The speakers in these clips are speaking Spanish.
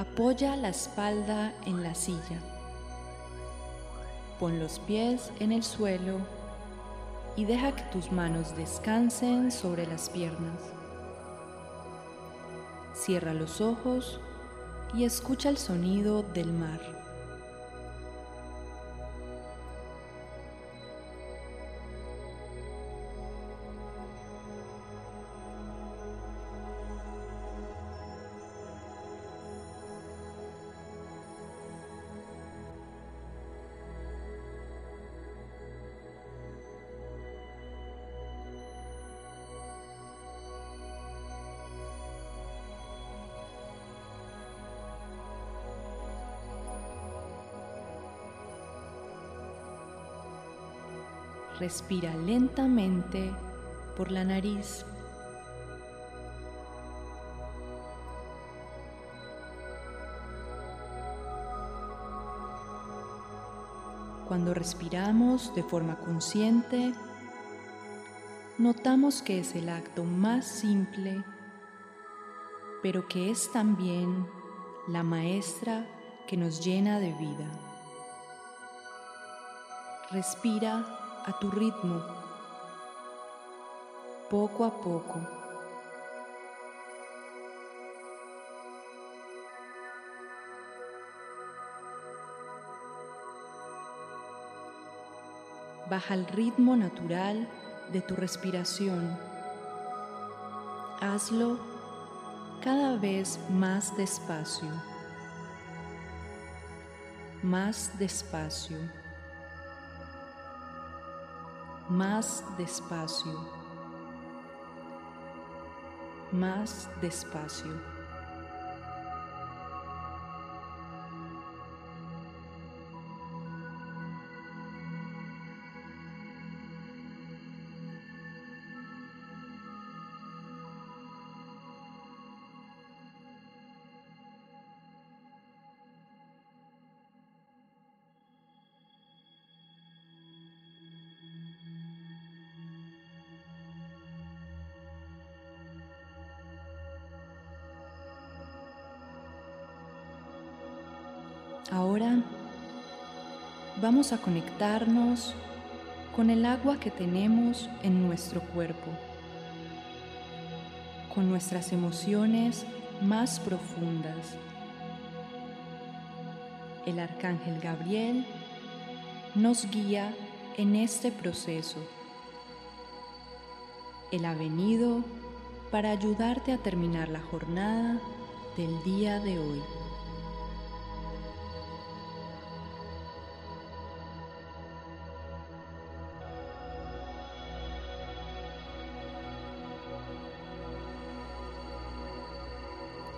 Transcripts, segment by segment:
Apoya la espalda en la silla. Pon los pies en el suelo y deja que tus manos descansen sobre las piernas. Cierra los ojos y escucha el sonido del mar. Respira lentamente por la nariz. Cuando respiramos de forma consciente, notamos que es el acto más simple, pero que es también la maestra que nos llena de vida. Respira a tu ritmo, poco a poco. Baja el ritmo natural de tu respiración. Hazlo cada vez más despacio, más despacio más despacio, más despacio. Ahora vamos a conectarnos con el agua que tenemos en nuestro cuerpo, con nuestras emociones más profundas. El arcángel Gabriel nos guía en este proceso. Él ha venido para ayudarte a terminar la jornada del día de hoy.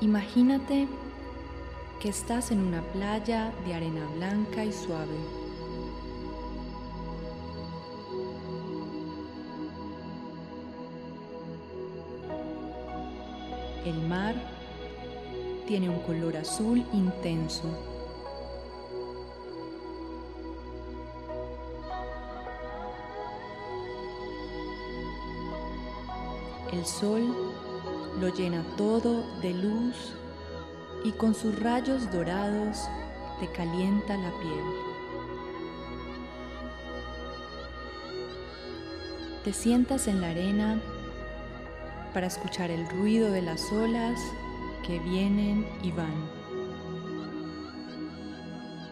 Imagínate que estás en una playa de arena blanca y suave. El mar tiene un color azul intenso. El sol lo llena todo de luz y con sus rayos dorados te calienta la piel. Te sientas en la arena para escuchar el ruido de las olas que vienen y van.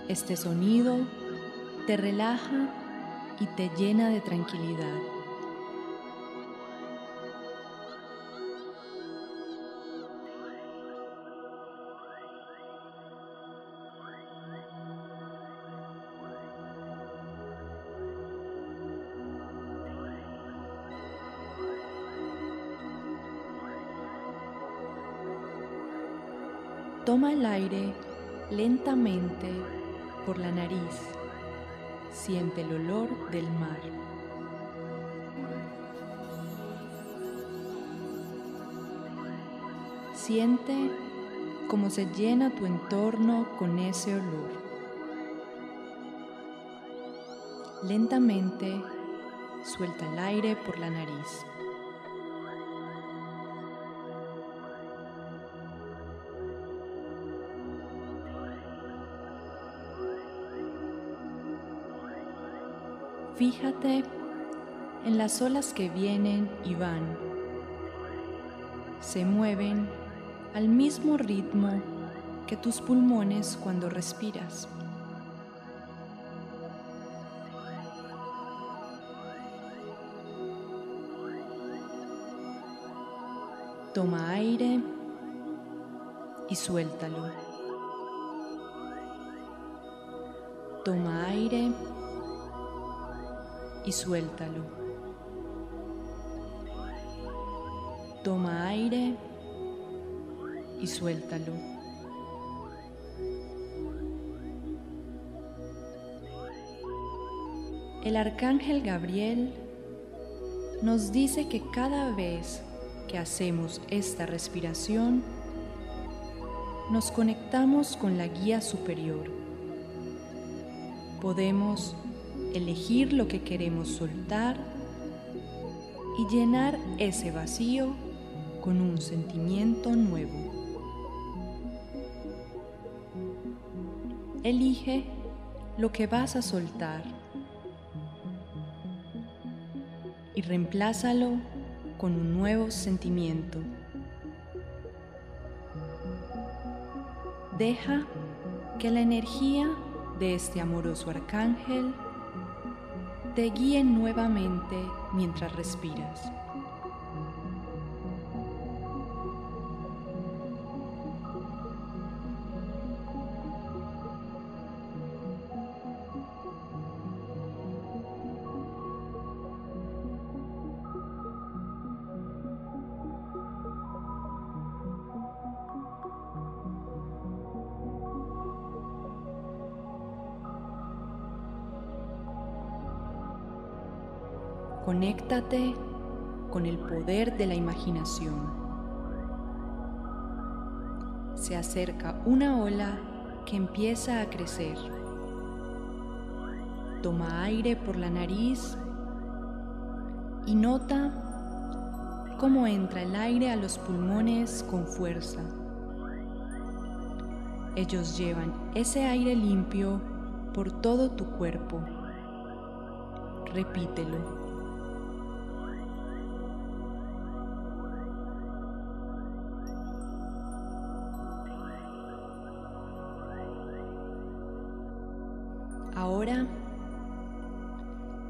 Este sonido te relaja y te llena de tranquilidad. Toma el aire lentamente por la nariz. Siente el olor del mar. Siente cómo se llena tu entorno con ese olor. Lentamente suelta el aire por la nariz. Fíjate en las olas que vienen y van. Se mueven al mismo ritmo que tus pulmones cuando respiras. Toma aire y suéltalo. Toma aire y suéltalo. Toma aire y suéltalo. El arcángel Gabriel nos dice que cada vez que hacemos esta respiración, nos conectamos con la guía superior. Podemos elegir lo que queremos soltar y llenar ese vacío con un sentimiento nuevo. Elige lo que vas a soltar y reemplázalo con un nuevo sentimiento. Deja que la energía de este amoroso arcángel te guíe nuevamente mientras respiras. Conéctate con el poder de la imaginación. Se acerca una ola que empieza a crecer. Toma aire por la nariz y nota cómo entra el aire a los pulmones con fuerza. Ellos llevan ese aire limpio por todo tu cuerpo. Repítelo.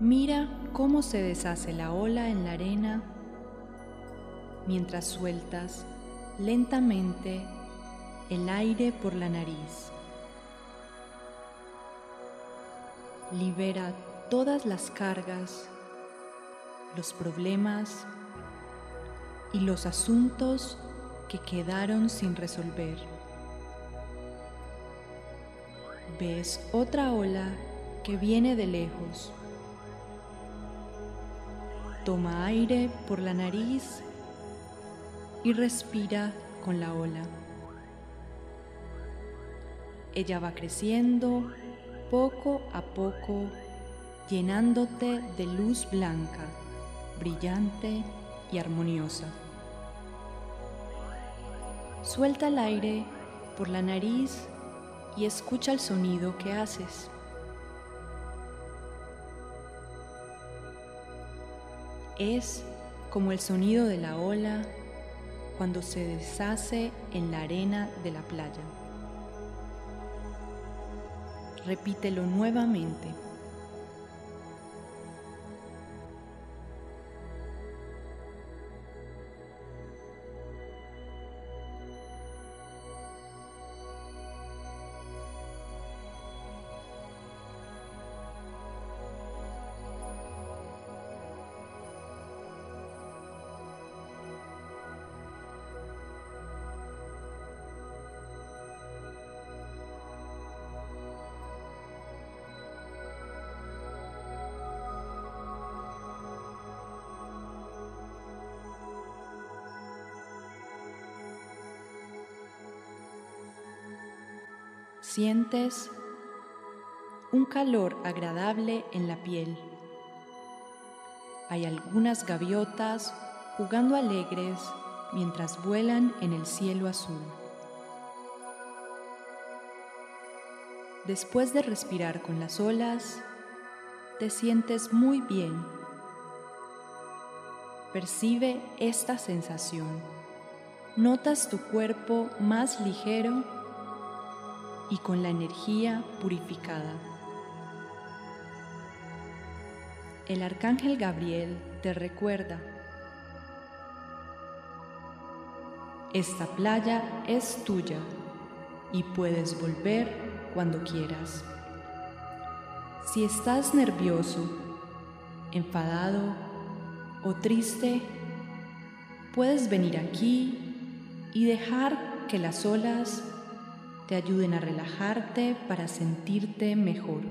Mira cómo se deshace la ola en la arena mientras sueltas lentamente el aire por la nariz. Libera todas las cargas, los problemas y los asuntos que quedaron sin resolver ves otra ola que viene de lejos. Toma aire por la nariz y respira con la ola. Ella va creciendo poco a poco, llenándote de luz blanca, brillante y armoniosa. Suelta el aire por la nariz y escucha el sonido que haces. Es como el sonido de la ola cuando se deshace en la arena de la playa. Repítelo nuevamente. Sientes un calor agradable en la piel. Hay algunas gaviotas jugando alegres mientras vuelan en el cielo azul. Después de respirar con las olas, te sientes muy bien. Percibe esta sensación. Notas tu cuerpo más ligero y con la energía purificada. El arcángel Gabriel te recuerda, esta playa es tuya y puedes volver cuando quieras. Si estás nervioso, enfadado o triste, puedes venir aquí y dejar que las olas te ayuden a relajarte para sentirte mejor.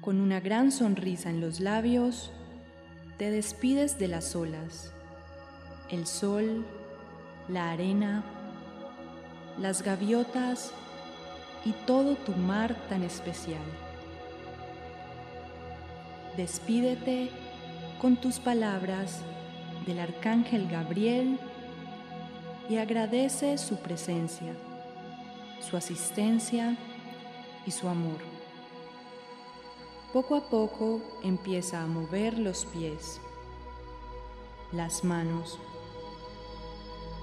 Con una gran sonrisa en los labios, te despides de las olas, el sol, la arena, las gaviotas y todo tu mar tan especial. Despídete con tus palabras del arcángel Gabriel y agradece su presencia, su asistencia y su amor. Poco a poco empieza a mover los pies, las manos.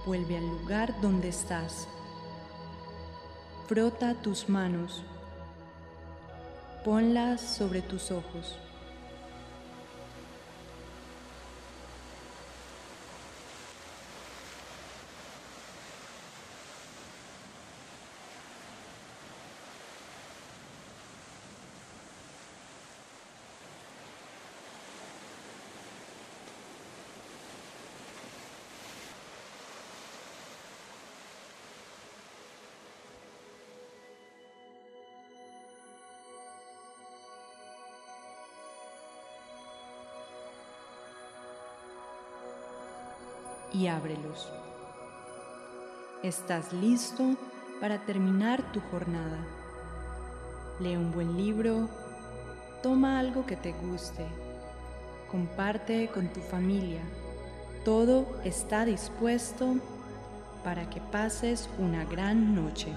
Vuelve al lugar donde estás. Frota tus manos. Ponlas sobre tus ojos. Y ábrelos. Estás listo para terminar tu jornada. Lee un buen libro, toma algo que te guste, comparte con tu familia. Todo está dispuesto para que pases una gran noche.